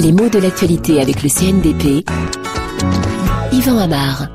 Les mots de l'actualité avec le CNDP. Yvan Amar.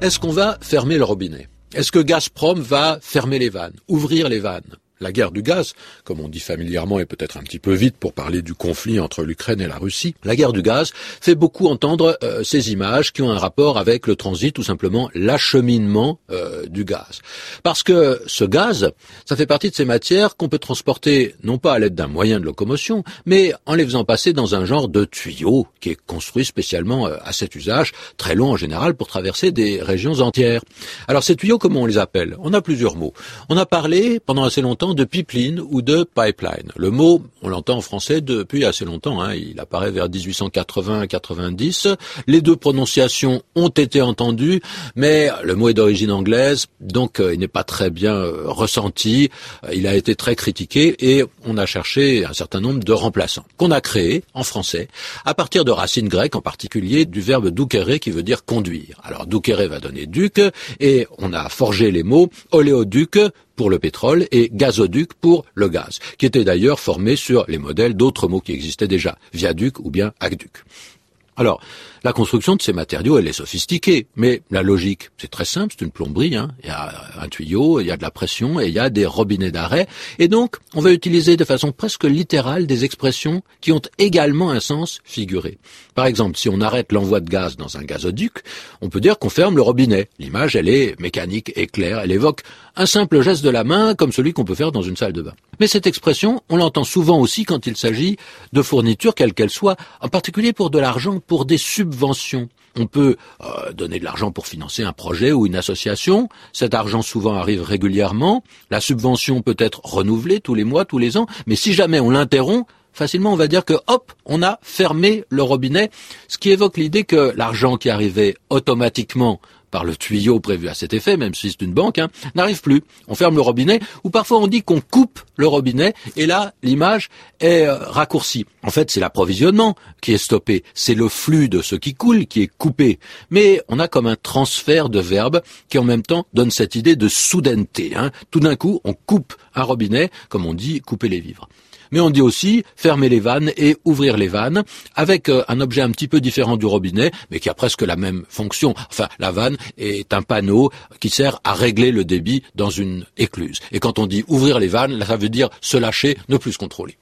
Est-ce qu'on va fermer le robinet? Est-ce que Gazprom va fermer les vannes, ouvrir les vannes? La guerre du gaz, comme on dit familièrement et peut-être un petit peu vite pour parler du conflit entre l'Ukraine et la Russie, la guerre du gaz fait beaucoup entendre euh, ces images qui ont un rapport avec le transit, tout simplement l'acheminement euh, du gaz. Parce que ce gaz, ça fait partie de ces matières qu'on peut transporter non pas à l'aide d'un moyen de locomotion, mais en les faisant passer dans un genre de tuyau qui est construit spécialement euh, à cet usage, très long en général pour traverser des régions entières. Alors ces tuyaux, comment on les appelle? On a plusieurs mots. On a parlé pendant assez longtemps de pipeline ou de pipeline. Le mot, on l'entend en français depuis assez longtemps, hein. il apparaît vers 1880-90. Les deux prononciations ont été entendues, mais le mot est d'origine anglaise, donc euh, il n'est pas très bien euh, ressenti, euh, il a été très critiqué et on a cherché un certain nombre de remplaçants qu'on a créés en français à partir de racines grecques, en particulier du verbe doukere qui veut dire conduire. Alors doukere va donner duc et on a forgé les mots oléoduc pour le pétrole et gazoduc pour le gaz, qui était d'ailleurs formé sur les modèles d'autres mots qui existaient déjà, viaduc ou bien aqueduc. Alors, la construction de ces matériaux, elle est sophistiquée, mais la logique, c'est très simple, c'est une plomberie, hein. il y a un tuyau, il y a de la pression et il y a des robinets d'arrêt, et donc on va utiliser de façon presque littérale des expressions qui ont également un sens figuré. Par exemple, si on arrête l'envoi de gaz dans un gazoduc, on peut dire qu'on ferme le robinet. L'image, elle est mécanique et claire, elle évoque un simple geste de la main comme celui qu'on peut faire dans une salle de bain. Mais cette expression, on l'entend souvent aussi quand il s'agit de fournitures, quelles qu'elles soient, en particulier pour de l'argent, pour des subventions. On peut euh, donner de l'argent pour financer un projet ou une association. Cet argent souvent arrive régulièrement. La subvention peut être renouvelée tous les mois, tous les ans. Mais si jamais on l'interrompt, facilement on va dire que hop, on a fermé le robinet, ce qui évoque l'idée que l'argent qui arrivait automatiquement par le tuyau prévu à cet effet, même si c'est une banque, hein, n'arrive plus. On ferme le robinet, ou parfois on dit qu'on coupe le robinet, et là, l'image est euh, raccourcie. En fait, c'est l'approvisionnement qui est stoppé, c'est le flux de ce qui coule qui est coupé. Mais on a comme un transfert de verbe qui en même temps donne cette idée de soudaineté. Hein. Tout d'un coup, on coupe un robinet, comme on dit couper les vivres mais on dit aussi fermer les vannes et ouvrir les vannes avec euh, un objet un petit peu différent du robinet, mais qui a presque la même fonction. Enfin, la vanne est un panneau qui sert à régler le débit dans une écluse. Et quand on dit ouvrir les vannes, ça veut dire se lâcher, ne plus se contrôler.